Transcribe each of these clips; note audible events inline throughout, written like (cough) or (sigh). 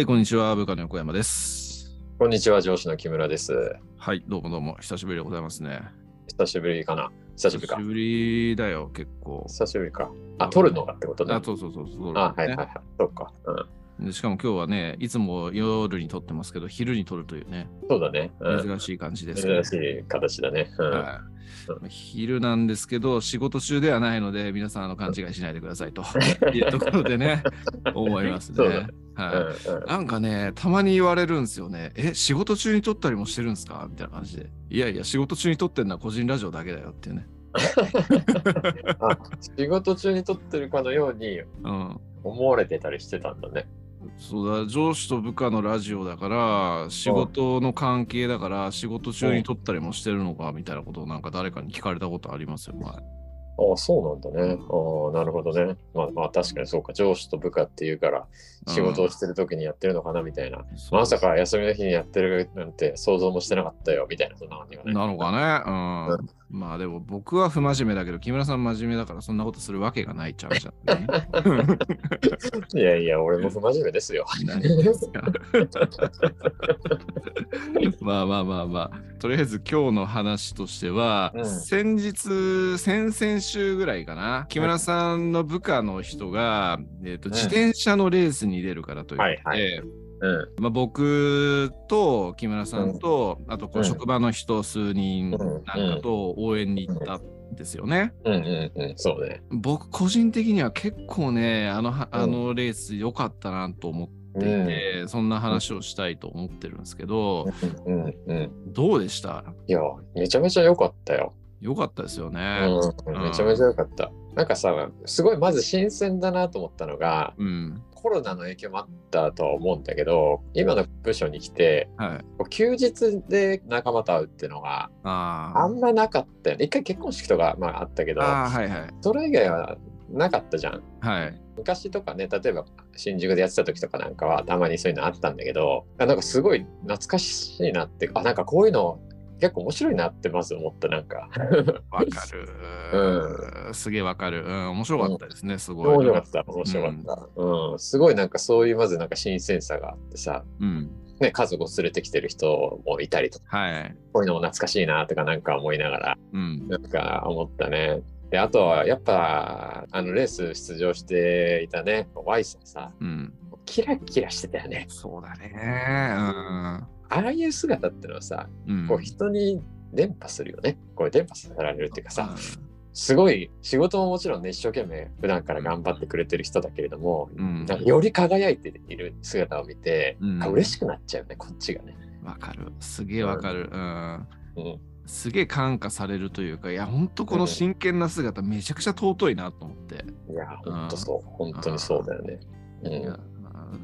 はい、こんにちは。部下の横山です。こんにちは、上司の木村です。はい、どうもどうも。久しぶりでございますね。久しぶりかな？久しぶりか久し。ぶりだよ、結構。久しぶりか。あ、撮るのがってことね。あ、そうそうそうそう、あ、はいはいはい。そうか。うん。でしかも今日はね、いつも夜に撮ってますけど、昼に撮るというね、そうだね。うん。珍しい感じですね、珍しい形だね。うん。はい昼なんですけど、仕事中ではないので、皆さんあの勘違いしないでくださいと (laughs) いうところでね、思いますね。はいうんうんなんかね、たまに言われるんですよね。え、仕事中に撮ったりもしてるんですか？みたいな感じで。いやいや、仕事中に撮ってるのは個人ラジオだけだよっていうね。(laughs) あ仕事中に撮ってるかのようにうん。思われてたりしてたんだね。そうだ、上司と部下のラジオだから、仕事の関係だから、仕事中に撮ったりもしてるのかみたいなことをなんか誰かに聞かれたことありますよ、前。ああ、そうなんだね。ああ、なるほどね。まあまあ確かにそうか。上司と部下っていうから仕事をしてる時にやってるのかなみたいな。まさか休みの日にやってるなんて想像もしてなかったよみたいな、そんな感じがね。なのかね。うん。まあでも僕は不真面目だけど、木村さん真面目だからそんなことするわけがないっちゃうじゃん、ね。いやいや、俺も不真面目ですよ。まあまあまあまあ、とりあえず今日の話としては、うん先日、先々週ぐらいかな、木村さんの部下の人が、えーとん自転車のレースに出るからということで、はいはうん。まあ、僕と木村さんと、あとこううん。職場の人数人うんなんかと応援に行ったんですよね。うん。うんうん、そうね。僕個人的には結構ねあのはあのレース良かったなと思っていて、そんな話をしたいと思ってるんですけど、うん。うん。うん。どうでした？いや、めちゃめちゃ良かったよ。良かったですようね。ん、めちゃめちゃ良かった。なんかさ、すごいまず新鮮だなと思ったのが、うん。コロナの影響もあったとは思うんだけど、今の部署に来て、はい。休日で仲間と会うっていうのがああんまなかったよね。一回結婚式とか、まあ、あったけど、はいはい。それ以外はなかったじゃん。はい。昔とかね、例えば新宿でやってた時とかなんかはたまにそういうのあったんだけど、あなんかすごい懐かしいなって、あ、なんかこういうの結構面白いなってまず思った、なんか。わかる。(laughs) すげえわかる。うん。面白かったですね、すごい。面白かった、面白かった。うん、すごいなんかそういうまずなんか新鮮さがあってさ、うん。ね、家族を連れてきてる人もいたりとか、はい。こういうのも懐かしいなとかなんか思いながら、うん。なんか思ったね。で、あとはやっぱ、あのレース出場していたね、Y さんさ、うん。キラキラしてたよね。そうだね。ああいう姿ってのはさ、うん。こう人に伝播するよね。こう伝播させられるっていうかさ、すごい仕事ももちろんね、一生懸命普段から頑張ってくれてる人だけれども、うん。なんかより輝いている姿を見て、うんあ嬉しくなっちゃうね、こっちがね。わかる。すげえわかる。うん。うん、すげえ感化されるというか、いや、ほんとこの真剣な姿、めちゃくちゃ尊いなと思って。いや、ほんとそう。本当にそうだよね。うん、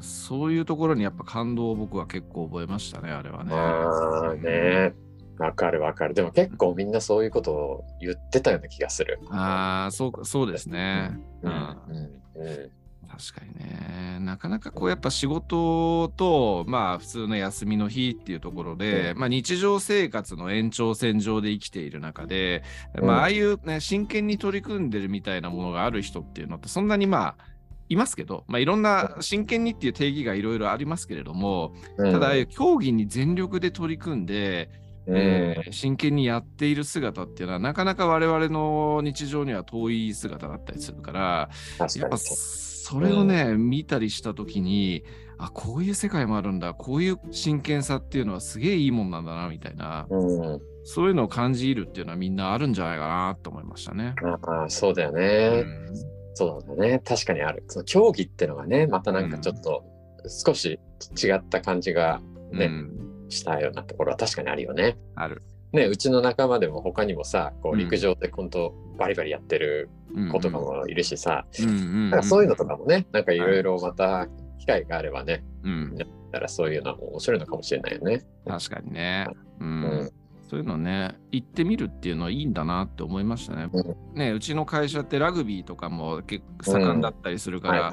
そういうところにやっぱ感動を僕は結構覚えましたね、あれはね。まあね、わかるわかる。でも結構みんなそういうことを言ってたような気がする。ああ、そうか、そうですね。ううんん。うんうん確かにね。なかなかこうやっぱ仕事と、まあ普通の休みの日っていうところで、うんまあ日常生活の延長線上で生きている中で、うんまあああいうね、真剣に取り組んでるみたいなものがある人っていうのってそんなにまあ、いますけど、まあ、いろんな真剣にっていう定義がいろいろありますけれども、うんただ、競技に全力で取り組んで、うんえー真剣にやっている姿っていうのはなかなか我々の日常には遠い姿だったりするから、やっぱ。それをね、見たりした時にあこういう世界もあるんだこういう真剣さっていうのはすげえいいもんなんだなみたいなうん、そういうのを感じるっていうのはみんなあるんじゃないかなと思いましたね。ああそうだようね。んそうだね。確かにある。その競技ってのがね、またなんかちょっと少し違った感じがねうんしたようなところは確かにあるよね。ある。ね、うちの仲間でも他にもさ、こううん陸上で本当バリバリやってる子とかもいるしさ、うんうんなんかそういうのとかもね、なんかいろいろまた機会があればね、うんたらそういうのも面白いのかもしれないよね。確かにね。ううんんそういうのね、行ってみるっていうのはいいんだなって思いましたね。うねうちの会社ってラグビーとかも結構盛んだったりするから。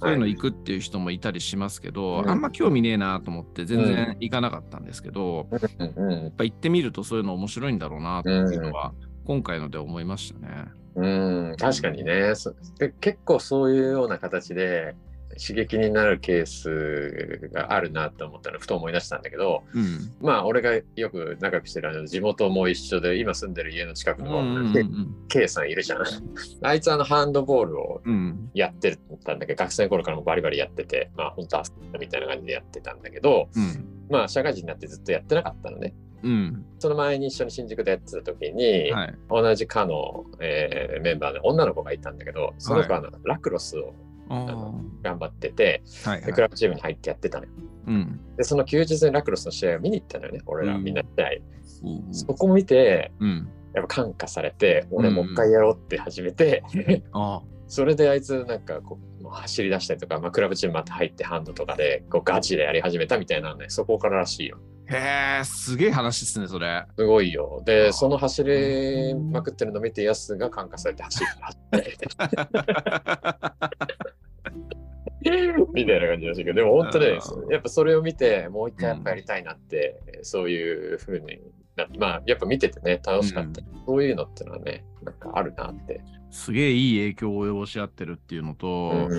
そういうの行くっていう人もいたりしますけど、うん。あんま興味ねえなと思って全然行かなかったんですけど、やうんうん。っぱ行ってみるとそういうの面白いんだろうなっていうのは、今回ので思いましたね。うん、確かにね。結構そういうような形で刺激になるケースがあるなと思ったのふと思い出したんだけどうん。まあ俺がよく仲良くしてるあの地元も一緒で今住んでる家の近くうんの。K さんいるじゃん。(laughs) あいつあのハンドボールをうん。やってたんだけど学生の頃からもバリバリやっててまあ本当アスリートみたいな感じでやってたんだけどうん。まあ社会人になってずっとやってなかったのね。うん。その前に一緒に新宿でやってた時に、はい。同じ課の、えーメンバーで女の子がいたんだけどその子はラクロスをあーの頑張ってて、はいはいでクラブチームに入ってやってたのよ。うん。でその休日にラクロスの試合を見に行ったのよね俺らうんみんな試合。うんそこを見てうん。やっぱ感化されて俺もう一回やろうって始めて、あ (laughs) それであいつなんかこう走り出したりとか、まあ、クラブチームまた入ってハンドとかでこうガチでやり始めたみたいなのねそこかららしいよ。へえ、すげえ話ですね、それ。すごいよ。で、あその走りまくってるの見て、ヤスが感化されて走って走って (laughs) (laughs) みたいな感じらしいけど、でも本当ねあ、やっぱそれを見て、もう一回やっぱやりたいなって、そういうふうになって、まあ、やっぱ見ててね、楽しかった。そういうのってのはね、なんかあるなって。すげえいい影響を及ぼし合ってるっていうのと、うん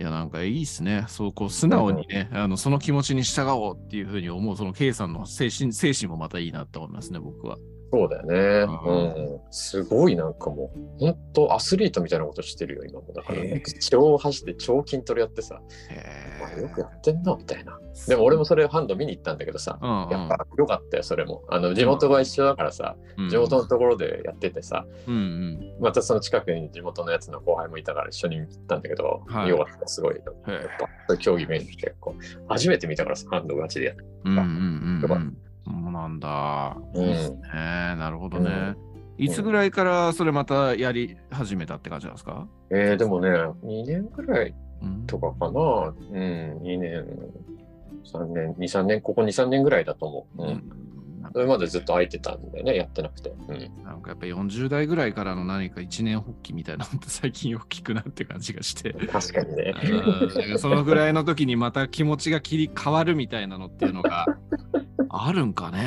いや、なんかいいっすね。そう、こう、素直にね、あのその気持ちに従おうっていうふうに思う、その K さんの精神精神もまたいいなって思いますね、僕は。そうだよね。うんうん。すごいなんかもう、本当アスリートみたいなことしてるよ、今も。だから、超走って超筋トレやってさ、よくやってんな、みたいな。でも俺もそれハンド見に行ったんだけどさ、うんうん、やっぱ良かったよ、それも。あの、地元が一緒だからさ、うん地元のところでやっててさ、うんうん。またその近くに地元のやつの後輩もいたから一緒に行ったんだけど、はい良かった、すごい。やっぱ、そういう競技面結構、初めて見たからさ、ハンドガチでやって。うんうんうんよかっうん。そうなんだ。うんね。なるほどね。いつぐらいからそれまたやり始めたって感じなんですか、えー、でもね、2年ぐらいうん、とかかな。うん、2年、3年、2、3年、ここ2、3年ぐらいだと思う。ううんん。それまでずっと空いてたんだよね、やってなくて。うん。なんかやっぱ40代ぐらいからの何か一年発起みたいなのって最近よく聞くなって感じがして。確かにね。そのぐらいの時にまた気持ちが切り替わるみたいなのっていうのがあるんかね。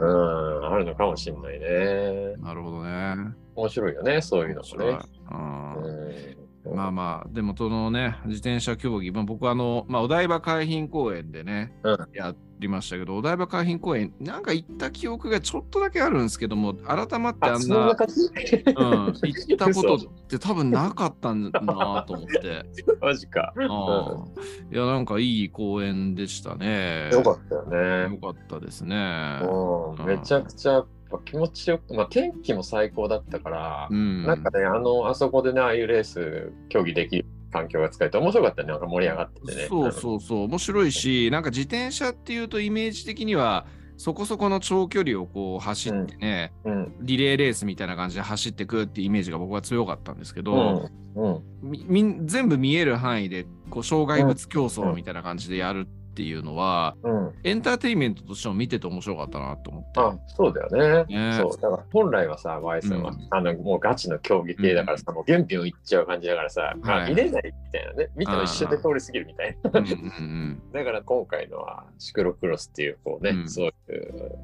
うん、あるのかもしれないね。なるほどね。面白いよね、そういうのもね。うんうん、まあまあ、でもそのね、自転車競技、まあ、僕はあの、まあ、お台場海浜公園でね、うんやりましたけど、お台場海浜公園、なんか行った記憶がちょっとだけあるんですけども、改まってああ、んな、うん、行ったことって多分なかったんだなと思って。(laughs) マジか。ああいや、なんかいい公園でしたね。よかったよね。よかったですね。うん、めちゃくちゃぱ気持ちよく、まあ、天気も最高だったから、うん。なんかね、あの、あそこでね、ああいうレース、競技できる環境が使えて面白かったね。なんか盛り上がっててね。そうそうそう、面白いし、なんか自転車っていうとイメージ的には、そこそこの長距離をこう走ってね、うん。リレーレースみたいな感じで走ってくってイメージが僕は強かったんですけうど、ん。うん。みみん全部見える範囲でこう障害物競争みたいな感じでやるっていうのは、うん。エンターテインメントとしても見てて面白かったなと思って。あ、そうだよね。ねそう。だから本来はさ、ワイさんは、うんあの、もうガチの競技系だからさ、もう原票いっちゃう感じだからさ、まあはい見れないみたいなね。見ても一瞬で通り過ぎるみたいな。うんうんうんだから今回のはシクロクロスっていうこうね、うんそういう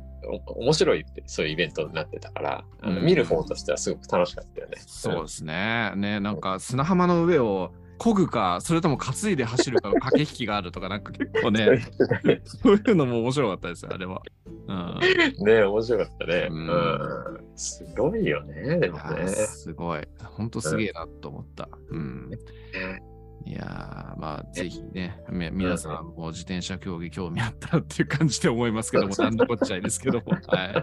お面白いそういうイベントになってたから、あのうん見る方としてはすごく楽しかったよね。そうですね。ね、なんか砂浜の上を漕ぐか、それとも担いで走るかの駆け引きがあるとか、なんか結構ね、ね。(laughs) そういうのも面白かったですよ、あれは。うん。ね面白かったね、ううんんすごいよね、でもね。すごい。ほんとすげえなと思った。うん。いやーまあ、ぜひね、み皆さんも自転車競技興味あったらっていう感じで思いますけども、なんのこっちゃいですけども。(laughs) は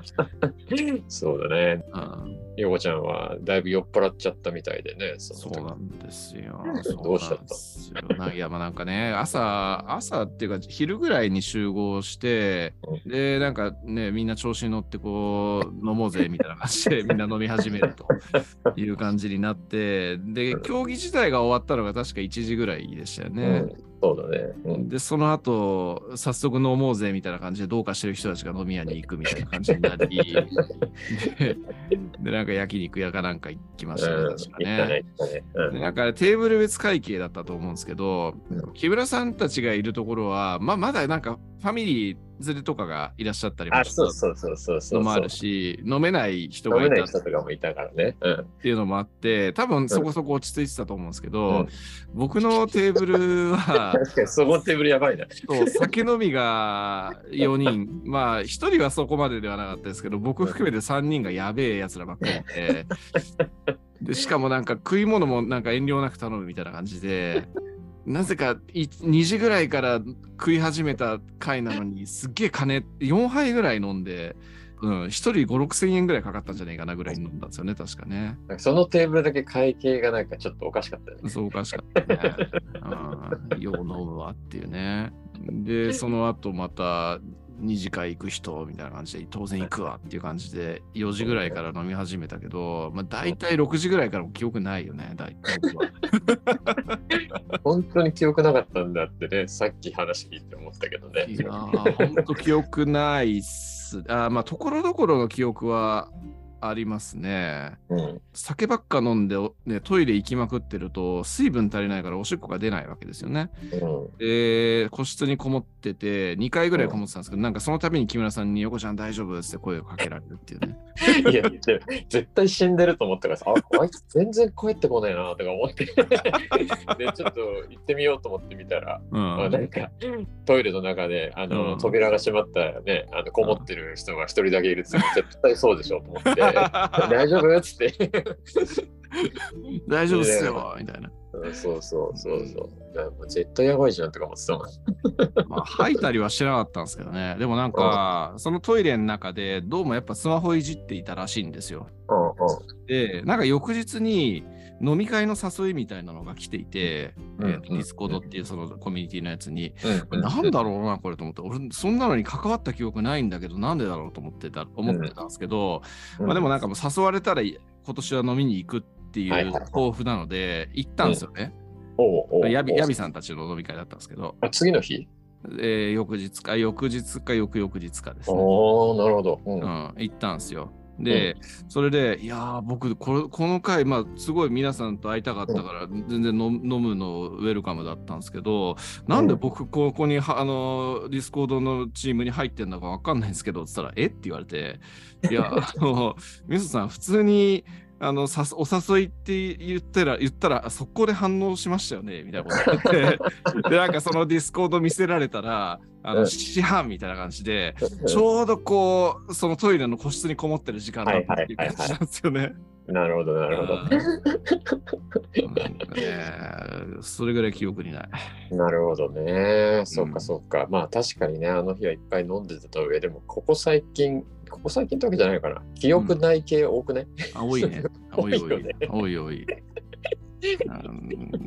い。そうだね。うん、ヨコちゃんはだいぶ酔っ払っちゃったみたいでね。そそうなんですよ。どうしちゃった？いや、まあなんかね、朝、朝っていうか、昼ぐらいに集合して、で、なんかね、みんな調子に乗って、こう、飲もうぜみたいな感じで、(laughs) みんな飲み始めるという感じになって、で、競技自体が終わったのが確か1時ぐらいでしたようねん。、そうだね。うん。で、その後、早速飲もうぜみたいな感じで、どうかしてる人たちが飲み屋に行くみたいな感じになり、(laughs) で、でなんか焼肉屋かなんか行きましたね、うん、確かね、なん。かテーブル別会計だったと思うんですけど、うん。木村さんたちがいるところは、まあ、まだなんかファミリー連れとかがいらっしゃったりもあ、しそうそうそうそうそう。のもあるし、飲めない人がいた人とかもいたからね。うん。ていうのもあって、多分そこそこ落ち着いてたと思うんですけど、うん僕のテーブルは、(laughs) 確かにそのテーブルやばいな。酒飲みが4人、まあ1人はそこまでではなかったですけど、僕含めて3人がやべえやつらばっかりで、でしかもなんか食い物もなんか遠慮なく頼むみたいな感じで、なぜかい2時ぐらいから食い始めた回なのに、すっげえ金4杯ぐらい飲んで、うん、1人5、6千円ぐらいかかったんじゃないかなぐらい飲んだんですよね、確かね。そのテーブルだけ会計がなんかちょっとおかしかったよね。そうおかしかったね。うん、よう飲むわっていうね。で、その後また二次会行く人みたいな感じで、当然行くわっていう感じで、4時ぐらいから飲み始めたけど、まあ大体6時ぐらいからも記憶ないよね、大体。(laughs) 本当に記憶なかったんだってね、さっき話聞いて思ったけどね。いやー、ほんと記憶ないっす。あーまあ、ところどころの記憶はありますね。うん。酒ばっか飲んで、ね、トイレ行きまくってると、水分足りないからおしっこが出ないわけですよね。うん。で、個室にこもってて、2回ぐらいこもってたんですけど、なんかその度に木村さんに、横ちゃん大丈夫って声をかけられるっていうね。(laughs) いや、で絶対死んでると思ったからさ、あ、あいつ全然帰ってこないなとか思って。(laughs) で、ちょっと行ってみようと思ってみたら、うん。まあ、なんかトイレの中であの、うん扉が閉まったらね、あのこもってる人が一人だけいるって言って絶対そうでしょと思って、大丈夫っつって。大丈夫っすよみたいな。うんそうそうそうそう。絶対やばいじゃんとか思ってたもん。まあ、吐いたりはしなかったんですけどね。でもなんか、そのトイレの中で、どうもやっぱスマホいじっていたらしいんですよ。で、なんか翌日に飲み会の誘いみたいなのが来ていて、うんえーとディスコードっていうそのコミュニティのやつに、うんなんだろうな、これと思って、俺、そんなのに関わった記憶ないんだけど、なんでだろうと思ってた思ってたんですけど、まあ、でもなんかもう誘われたら今年は飲みに行くっていう抱負なので、行ったんですよね。ヤビヤビさんたちの飲み会だったんですけど、あ次の日？えー翌日か、翌日か、翌々日かですね。おおなるほど。うん。うん、行ったんですよ。で、それで、いやー、僕これ、この回、まあ、すごい皆さんと会いたかったから、全然飲飲むのウェルカムだったんですけど、なんで僕、ここには、あの、ディスコードのチームに入ってんだかわかんないんですけど、つったら、え？って言われて、いや、あの、(laughs) ミスさん、普通に、あのさお誘いって言ったら、言ったら、速攻で反応しましたよね、みたいなこと言って、(laughs) で、なんかそのディスコード見せられたら、あの、うん。7時半みたいな感じで、ちょうどこう、そのトイレの個室にこもってる時間だったっていう感じなんですよね。なるほど、なるほど。それぐらい記憶にない。なるほどね。そっうんかそっか。まあ確かにね、あの日はいっぱい飲んでた上でも、ここ最近、ここ最近ってわけじゃないかな。記憶ない系多くね。あ多いね。(laughs) 多い多い多い。多い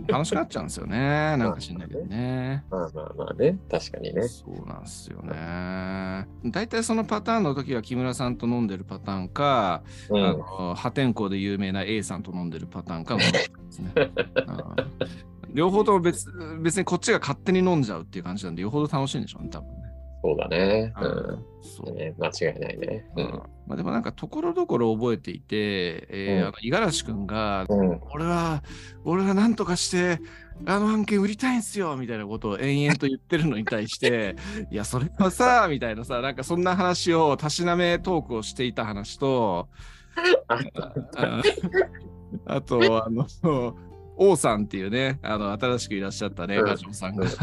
楽しくなっちゃうんですよね。(laughs) なんか知んないけどね。まあまあまあね。確かにね。そうなんですよね。大体そのパターンの時は木村さんと飲んでるパターンか、うん。あの破天荒で有名な A さんと飲んでるパターンか飲んでるんですね。う (laughs) ん両方とも別別にこっちが勝手に飲んじゃうっていう感じなんで、よほど楽しいんでしょうね、多分ね。そうだね。ううんそう。ん。ね間違いないね。ううんん。まあ、でもなんかところどころ覚えていて、えーうんあの五十嵐君が、うん。俺は、俺は何とかして、あの案件売りたいんすよみたいなことを延々と言ってるのに対して、(laughs) いや、それはさ、みたいなさ、なんかそんな話を、たしなめトークをしていた話と、(laughs) あと、あの、王さんっていうね、あの、新しくいらっしゃったね、うんガジョンさんが、ん (laughs)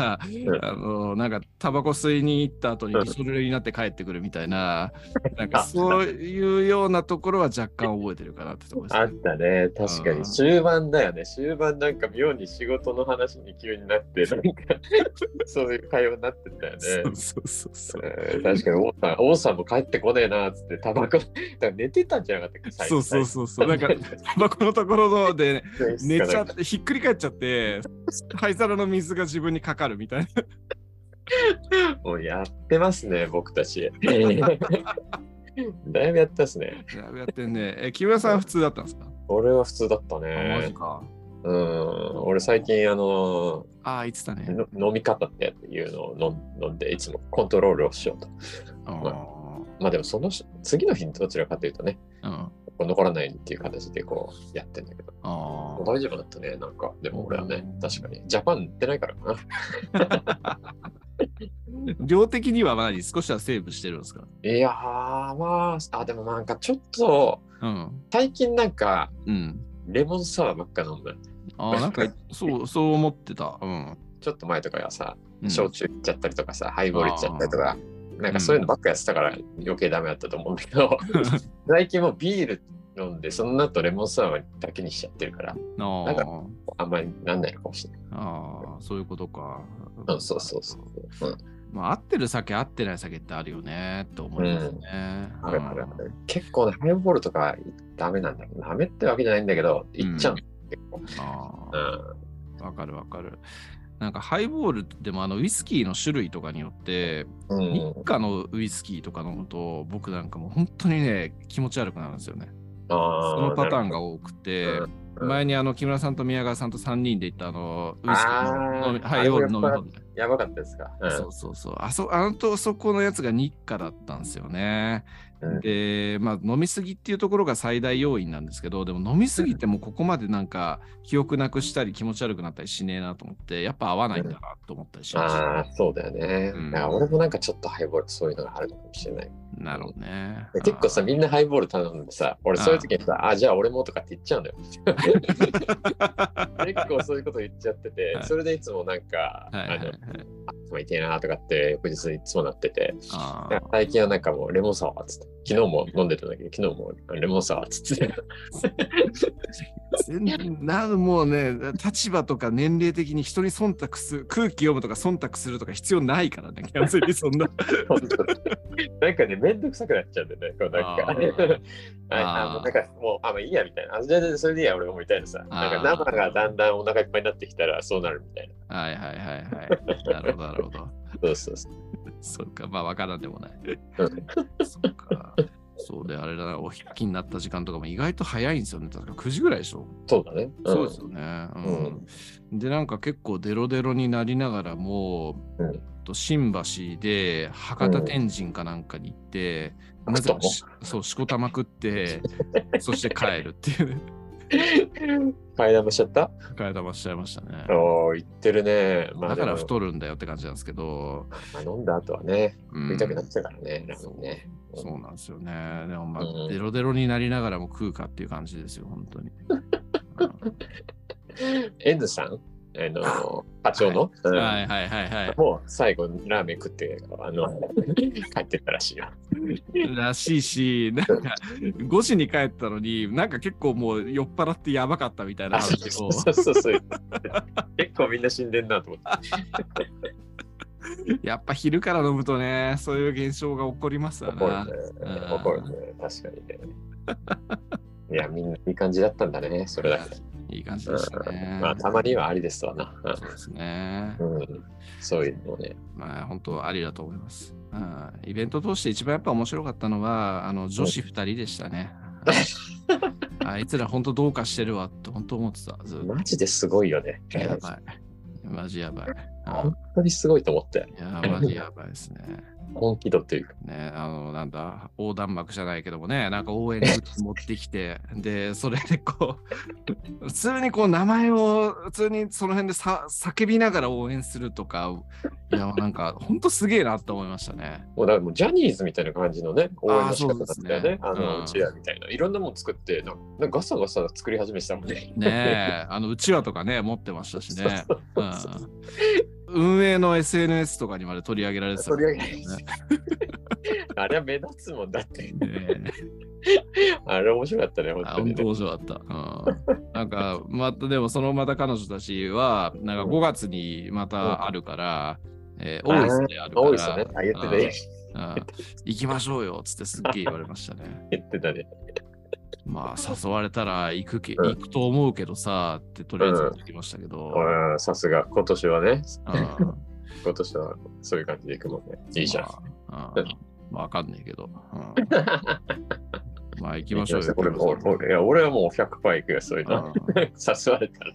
あの、なんか、タバコ吸いに行った後にうんリソルレになって帰ってくるみたいな、(laughs) なんか、そういうようなところは若干覚えてるかなってところですね。あったね。確かうんに。終盤だよね。終盤なんか妙に仕事の話に急になって、なんか (laughs) そういう会話になってたよね。そうそうそう確かに王さん、王さんも帰ってこねえなっつって、タバコ、だから寝てたんじゃなかったっけ最そうそうそうそう。なんか、タバコのところので、寝ちゃって、ひっくり返っちゃって、灰皿の水が自分にかかるみたいな。もうやってますね、僕たち。(laughs) だいぶやったっすね。ややってんね。え、木村さんは普通だったんですか、俺は普通だったあマジね。か。うん。俺最近、あの、ああ、言ってたね。の飲み方っていうのを飲んで、いつもコントロールをしようと。あまあでも、そのし次の日にどちらかというとね、あ。うん。残らないっていう形でこうやってんだけど、あ大丈夫だったね、なんか。でも俺はね、確かに。ジャパン行ってないからかな。(laughs) 量的には何少しはセーブしてるんですか？いやー、まあ、あ、でもなんかちょっと、うん。最近なんか、うん。レモンサワーばっか飲んだ。ああ、なんか、そう、(laughs) そう思ってた。うん。ちょっと前とかはさ、うん焼酎いっちゃったりとかさ、ハイボールいっちゃったりとか、なんかそういうのばっかやってたから余計ダメだったと思うんだけど、(laughs) 最近もうビール飲んで、その後レモンサワーだけにしちゃってるから、あなんかああんまりなんないのかもしれない。ああ、そういうことか。うん、そうそうそう。うん、まあ、合ってる酒、合ってない酒ってあるよねって思いますね。あるあるある結構ね、ハイボールとかダメなんだよ。ダメってわけじゃないんだけど、いっちゃうの、結構。あうあ、わかるわかる。なんかハイボールでもあのウイスキーの種類とかによって、ん。うん日課のウイスキーとか飲むと、僕なんかもう本当にね、気持ち悪くなるんですよね。あそのパターンが。が多くて、うん前にあの木村さんと宮川さんと3人で行ったあのウイスキーの飲みあーハイボール飲みあれも放題。やばかったですか？うんそうそうそう。あそあのとそこのやつが日課だったんですよね。うんで、まあ飲みすぎっていうところが最大要因なんですけど、でも飲みすぎてもここまでなんか記憶なくしたり気持ち悪くなったりしねえなと思って、やっぱ合わないんだなと思ったりしました。ああ、そうだよね。うん俺もなんかちょっとハイボールそういうのがあるかもしれない。なるほどね。で結構さ、みんなハイボール頼んでさ、俺そういう時にさ、あじゃあ俺もとかって言っちゃうんだよ。(laughs) 結構そういうこと言っちゃっててはい、それでいつもなんか、はいはいはいあの、頭痛いなとかって翌日いつもなってて、最近はなんかもうレモンサワーっつって、昨日も飲んでたんだけど、昨日もレモンサワーっつって。(laughs) 全然なもうね、立場とか年齢的に人に忖度する、空気読むとか忖度するとか必要ないからね、完全にそんな。なんかね、めんどくさくなっちゃうんだよね、こうなんか。あ (laughs) なんかもう、あ、もういいやみたいな。あ、じゃあそれでいいや、俺もみたいなさ。なんか生がだんだんお腹いっぱいになってきたらそうなるみたいな。はいはいはいはい。なるほどなるほど。そうそうそう。そうか、まあ分からんでもない。うんそうか。そうで、あれだな、お引きになった時間とかも意外と早いんですよね。確か9時ぐらいでしょ。そうだね。んそうですよね。うんで、なんか結構デロデロになりながらも、うんと新橋で博多天神かなんかに行って、うんなぜそう、しこたま食って、(laughs) そして帰るっていうね。階段もしちゃった？替え玉しちゃいましたね。おー、言ってるね。まあ、だから太るんだよって感じなんですけど、まあ、飲んだ後はね、うん食いたくなっちゃうからね。ラーメンね。そうなんですよね。でもまあ、うんデロデロになりながらも食うかっていう感じですよ、本当に。(laughs) N さん？あの、課長の、うんはいはいはいはい。もう最後ラーメン食って、あの、(laughs) 帰ってったらしいよ。らしいし、なんか5時に帰ったのに、なんか結構もう酔っ払ってやばかったみたいな話をそう。そうそう。(laughs) 結構みんな死んでんなと思って。(laughs) やっぱ昼から飲むとね、そういう現象が起こりますよな。怒るね。うん怒るね。確かにね。いや、みんないい感じだったんだね、それだけ。いい感じでしたね。まあ、たまにはありですわな。そうですね。うん、そういうのね。まあ、本当ありだと思います。うんイベント通して一番やっぱ面白かったのは、あの女子2人でしたね。あいつら本当どうかしてるわって本当思ってた。マジですごいよね。やばい。マジやばい。うん本当にすごいと思って。いや、マジやばいですね。本気度っていうか。ね、あの、なんだ、横断幕じゃないけどもね、なんか応援グッズ持ってきて、で、それでこう、普通にこう、名前を、普通にその辺でさ叫びながら応援するとか、いや、なんか、ほんとすげえなって思いましたね。もうだからもうジャニーズみたいな感じのね、応援の仕方だったよね。あねうんの、うちらみたいな。いろんなもの作って、なんかなんかガサガサ作り始めてたもんね。ねえ、あの、うちわとかね、持ってましたしね。(laughs) そうそうそううん運営の SNS とかにまで取り上げられてたもん取りね、上げられてあれは目立つもんだって。ね (laughs) あれ面白かったね、本あ当にね。本当面白かった。うん、なんか、また、でもそのまた彼女たちは、なんか5月にまたあるから、えー、大磯であるから、多いですね。あ、言ってたね。うんうん行きましょうよっつってすっげえ言われましたね。(laughs) 言ってたね。まあ、誘われたら行くけ、うん。行くと思うけどさ、ってとりあえず言ってきましたけど、うん。さすが、今年はね、うん (laughs) 今年はそういう感じでいくもんね。いいじゃん。まあ、わかんないけど、うん。(laughs) まあ行きましょうよ。俺も俺いや俺はもう100%行くよ、そういうの。うん。(laughs) 誘われた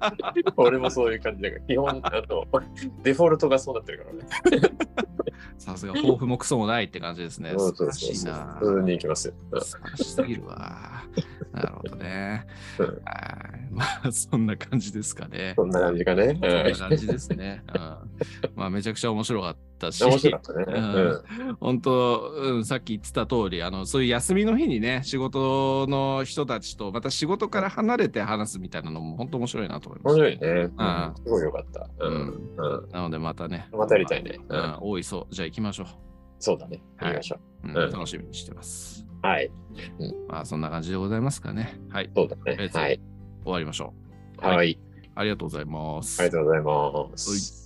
ら。俺もそういう感じだから、基本、あの、デフォルトがそうなってるからね。さすが抱負もクソもないって感じですね。素晴らしいな。普通に行きますよ。うん素晴らしすぎるわ。なるほどね。まあ、そんな感じですかね。そんな感じかね。そんな感じですね。うん、まあ、めちゃくちゃ面白かったし、面白かったね。うん本当、うん、さっき言ってた通り、あの、そういう休みの日にね、仕事の人たちと、また仕事から離れて話すみたいなのも、本当面白いなと思いま面した。白いね。あすごいよかった。うん。うん。なので、またね。またやりたいね。ううんん、多いそう。じゃあ行きましょそうだね。はい行きましょう。うんうん楽しみにしてます。う。はい。まあ、そんな感じでございますかね。はい。そうだねえ。ーはい。終わりましょう。はい。ありがとうございます。ありがとうございまはいす。